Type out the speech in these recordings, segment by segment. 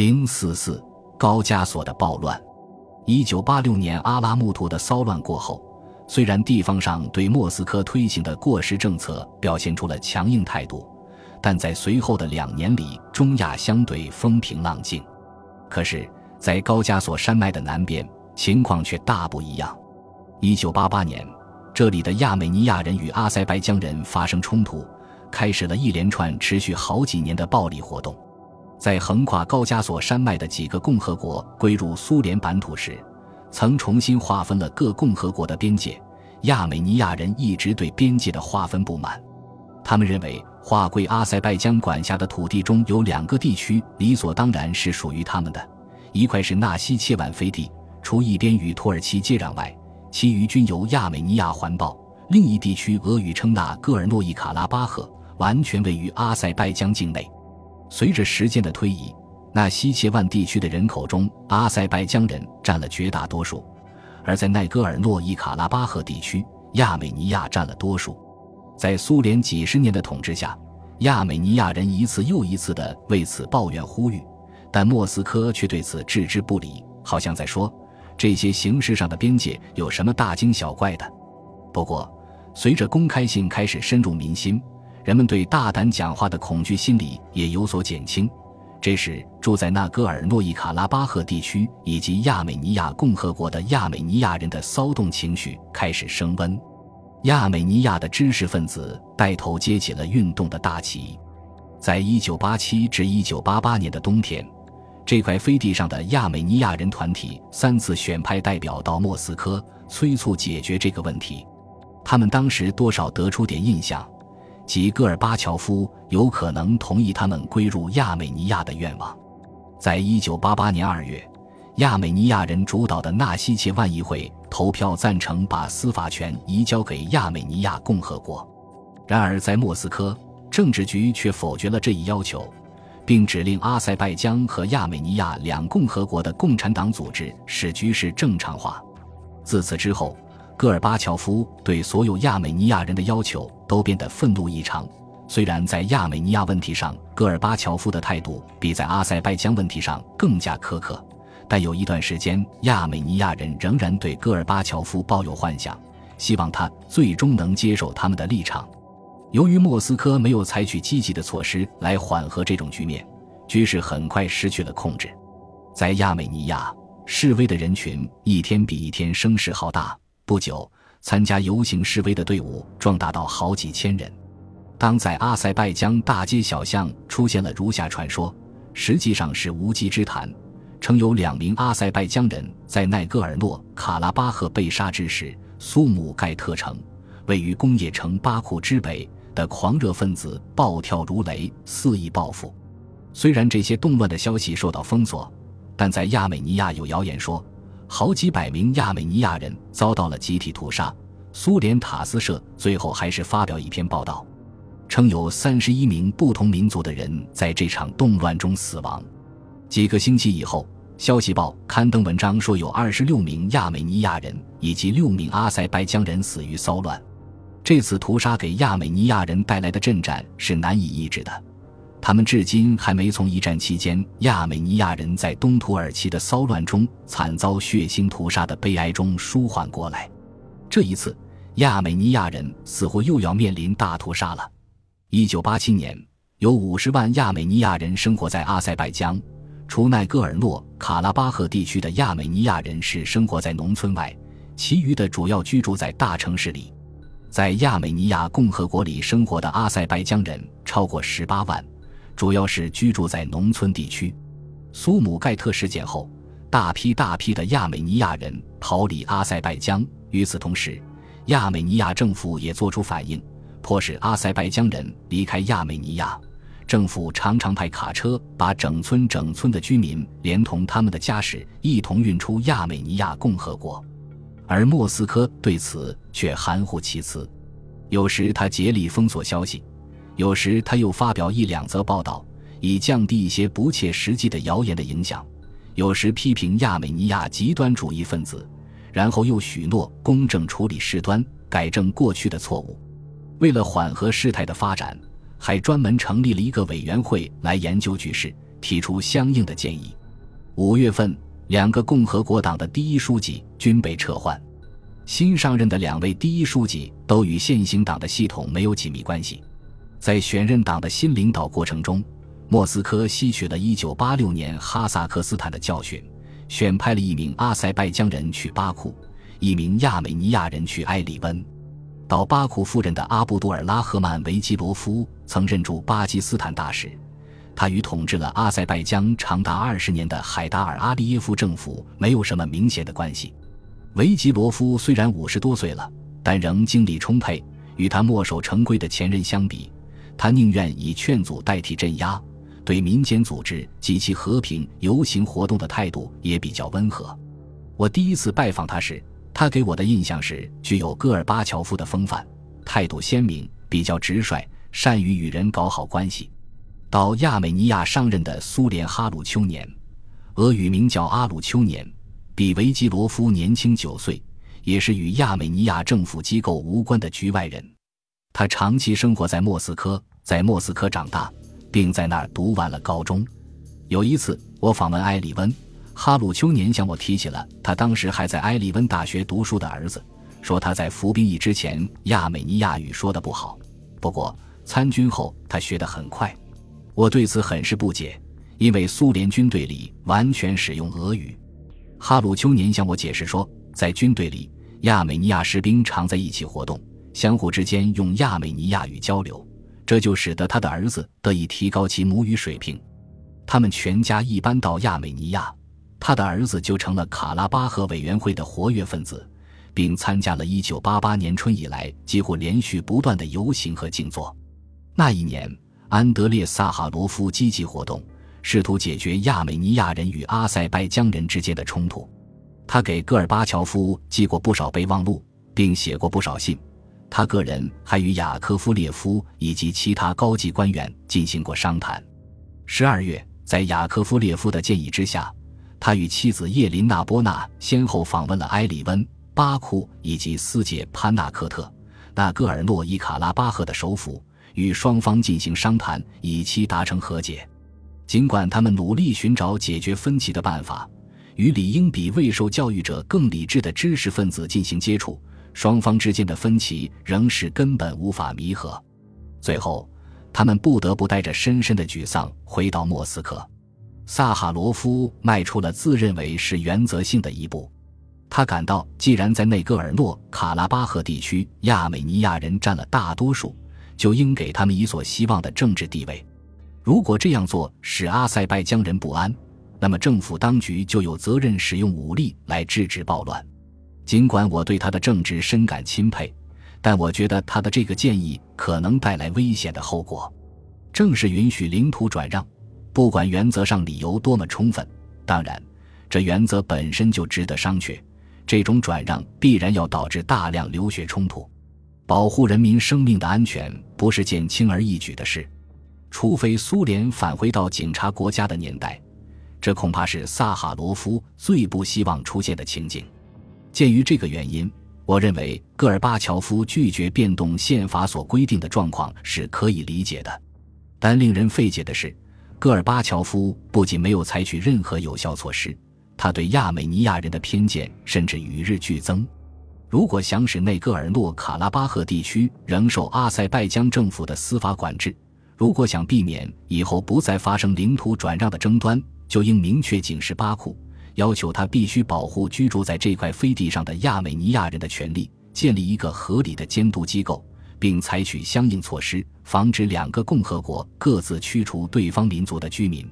零四四高加索的暴乱。一九八六年阿拉木图的骚乱过后，虽然地方上对莫斯科推行的过时政策表现出了强硬态度，但在随后的两年里，中亚相对风平浪静。可是，在高加索山脉的南边，情况却大不一样。一九八八年，这里的亚美尼亚人与阿塞拜疆人发生冲突，开始了一连串持续好几年的暴力活动。在横跨高加索山脉的几个共和国归入苏联版图时，曾重新划分了各共和国的边界。亚美尼亚人一直对边界的划分不满，他们认为划归阿塞拜疆管辖的土地中有两个地区理所当然是属于他们的，一块是纳西切万飞地，除一边与土耳其接壤外，其余均由亚美尼亚环抱；另一地区俄语称纳戈尔诺伊卡拉巴赫，完全位于阿塞拜疆境内。随着时间的推移，那西切万地区的人口中，阿塞拜疆人占了绝大多数；而在奈戈尔诺伊卡拉巴赫地区，亚美尼亚占了多数。在苏联几十年的统治下，亚美尼亚人一次又一次地为此抱怨呼吁，但莫斯科却对此置之不理，好像在说这些形式上的边界有什么大惊小怪的。不过，随着公开性开始深入民心。人们对大胆讲话的恐惧心理也有所减轻。这时，住在纳戈尔诺伊卡拉巴赫地区以及亚美尼亚共和国的亚美尼亚人的骚动情绪开始升温。亚美尼亚的知识分子带头接起了运动的大旗。在一九八七至一九八八年的冬天，这块飞地上的亚美尼亚人团体三次选派代表到莫斯科，催促解决这个问题。他们当时多少得出点印象。及戈尔巴乔夫有可能同意他们归入亚美尼亚的愿望。在一九八八年二月，亚美尼亚人主导的纳西切万议会投票赞成把司法权移交给亚美尼亚共和国。然而，在莫斯科，政治局却否决了这一要求，并指令阿塞拜疆和亚美尼亚两共和国的共产党组织使局势正常化。自此之后。戈尔巴乔夫对所有亚美尼亚人的要求都变得愤怒异常。虽然在亚美尼亚问题上，戈尔巴乔夫的态度比在阿塞拜疆问题上更加苛刻，但有一段时间，亚美尼亚人仍然对戈尔巴乔夫抱有幻想，希望他最终能接受他们的立场。由于莫斯科没有采取积极的措施来缓和这种局面，局势很快失去了控制。在亚美尼亚，示威的人群一天比一天声势浩大。不久，参加游行示威的队伍壮大到好几千人。当在阿塞拜疆大街小巷出现了如下传说，实际上是无稽之谈，称有两名阿塞拜疆人在奈戈尔诺卡拉巴赫被杀之时，苏姆盖特城位于工业城巴库之北的狂热分子暴跳如雷，肆意报复。虽然这些动乱的消息受到封锁，但在亚美尼亚有谣言说。好几百名亚美尼亚人遭到了集体屠杀。苏联塔斯社最后还是发表一篇报道，称有三十一名不同民族的人在这场动乱中死亡。几个星期以后，《消息报》刊登文章说，有二十六名亚美尼亚人以及六名阿塞拜疆人死于骚乱。这次屠杀给亚美尼亚人带来的震颤是难以抑制的。他们至今还没从一战期间亚美尼亚人在东土耳其的骚乱中惨遭血腥屠杀的悲哀中舒缓过来。这一次，亚美尼亚人似乎又要面临大屠杀了。一九八七年，有五十万亚美尼亚人生活在阿塞拜疆，除奈戈尔诺卡拉巴赫地区的亚美尼亚人是生活在农村外，其余的主要居住在大城市里。在亚美尼亚共和国里生活的阿塞拜疆人超过十八万。主要是居住在农村地区。苏姆盖特事件后，大批大批的亚美尼亚人逃离阿塞拜疆。与此同时，亚美尼亚政府也作出反应，迫使阿塞拜疆人离开亚美尼亚。政府常常派卡车把整村整村的居民连同他们的家什一同运出亚美尼亚共和国，而莫斯科对此却含糊其辞。有时他竭力封锁消息。有时他又发表一两则报道，以降低一些不切实际的谣言的影响；有时批评亚美尼亚极端主义分子，然后又许诺公正处理事端，改正过去的错误。为了缓和事态的发展，还专门成立了一个委员会来研究局势，提出相应的建议。五月份，两个共和国党的第一书记均被撤换。新上任的两位第一书记都与现行党的系统没有紧密关系。在选任党的新领导过程中，莫斯科吸取了一九八六年哈萨克斯坦的教训，选派了一名阿塞拜疆人去巴库，一名亚美尼亚人去埃里温。到巴库夫人的阿布杜尔拉赫曼维基罗夫曾任驻巴基斯坦大使，他与统治了阿塞拜疆长达二十年的海达尔阿利耶夫政府没有什么明显的关系。维吉罗夫虽然五十多岁了，但仍精力充沛。与他墨守成规的前任相比，他宁愿以劝阻代替镇压。对民间组织及其和平游行活动的态度也比较温和。我第一次拜访他时，他给我的印象是具有戈尔巴乔夫的风范，态度鲜明，比较直率，善于与人搞好关系。到亚美尼亚上任的苏联哈鲁丘年，俄语名叫阿鲁丘年，比维基罗夫年轻九岁，也是与亚美尼亚政府机构无关的局外人。他长期生活在莫斯科，在莫斯科长大。并在那儿读完了高中。有一次，我访问埃里温，哈鲁丘年向我提起了他当时还在埃里温大学读书的儿子，说他在服兵役之前亚美尼亚语说的不好，不过参军后他学得很快。我对此很是不解，因为苏联军队里完全使用俄语。哈鲁丘年向我解释说，在军队里，亚美尼亚士兵常在一起活动，相互之间用亚美尼亚语交流。这就使得他的儿子得以提高其母语水平。他们全家一搬到亚美尼亚，他的儿子就成了卡拉巴赫委员会的活跃分子，并参加了1988年春以来几乎连续不断的游行和静坐。那一年，安德烈·萨哈罗夫积极活动，试图解决亚美尼亚人与阿塞拜疆人之间的冲突。他给戈尔巴乔夫寄过不少备忘录，并写过不少信。他个人还与雅科夫列夫以及其他高级官员进行过商谈。十二月，在雅科夫列夫的建议之下，他与妻子叶琳娜·波纳先后访问了埃里温、巴库以及斯捷潘纳克特、纳戈尔诺伊卡拉巴赫的首府，与双方进行商谈，以期达成和解。尽管他们努力寻找解决分歧的办法，与理应比未受教育者更理智的知识分子进行接触。双方之间的分歧仍是根本无法弥合，最后，他们不得不带着深深的沮丧回到莫斯科。萨哈罗夫迈出了自认为是原则性的一步，他感到，既然在内戈尔诺卡拉巴赫地区亚美尼亚人占了大多数，就应给他们一所希望的政治地位。如果这样做使阿塞拜疆人不安，那么政府当局就有责任使用武力来制止暴乱。尽管我对他的政治深感钦佩，但我觉得他的这个建议可能带来危险的后果。正是允许领土转让，不管原则上理由多么充分，当然，这原则本身就值得商榷。这种转让必然要导致大量流血冲突，保护人民生命的安全不是件轻而易举的事。除非苏联返回到警察国家的年代，这恐怕是萨哈罗夫最不希望出现的情景。鉴于这个原因，我认为戈尔巴乔夫拒绝变动宪法所规定的状况是可以理解的。但令人费解的是，戈尔巴乔夫不仅没有采取任何有效措施，他对亚美尼亚人的偏见甚至与日俱增。如果想使内戈尔诺卡拉巴赫地区仍受阿塞拜疆政府的司法管制，如果想避免以后不再发生领土转让的争端，就应明确警示巴库。要求他必须保护居住在这块飞地上的亚美尼亚人的权利，建立一个合理的监督机构，并采取相应措施，防止两个共和国各自驱除对方民族的居民。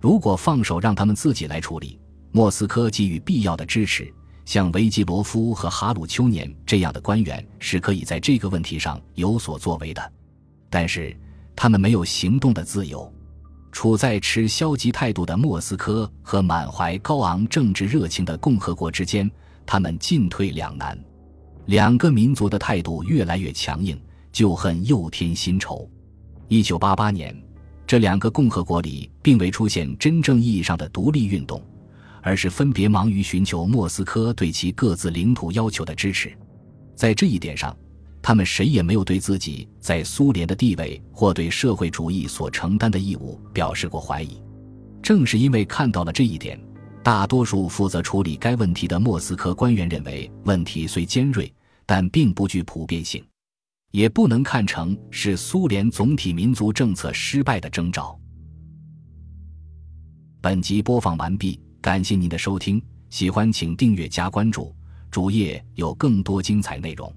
如果放手让他们自己来处理，莫斯科给予必要的支持，像维基罗夫和哈鲁丘年这样的官员是可以在这个问题上有所作为的。但是，他们没有行动的自由。处在持消极态度的莫斯科和满怀高昂政治热情的共和国之间，他们进退两难。两个民族的态度越来越强硬，旧恨又添新仇。一九八八年，这两个共和国里并未出现真正意义上的独立运动，而是分别忙于寻求莫斯科对其各自领土要求的支持。在这一点上。他们谁也没有对自己在苏联的地位或对社会主义所承担的义务表示过怀疑。正是因为看到了这一点，大多数负责处理该问题的莫斯科官员认为，问题虽尖锐，但并不具普遍性，也不能看成是苏联总体民族政策失败的征兆。本集播放完毕，感谢您的收听，喜欢请订阅加关注，主页有更多精彩内容。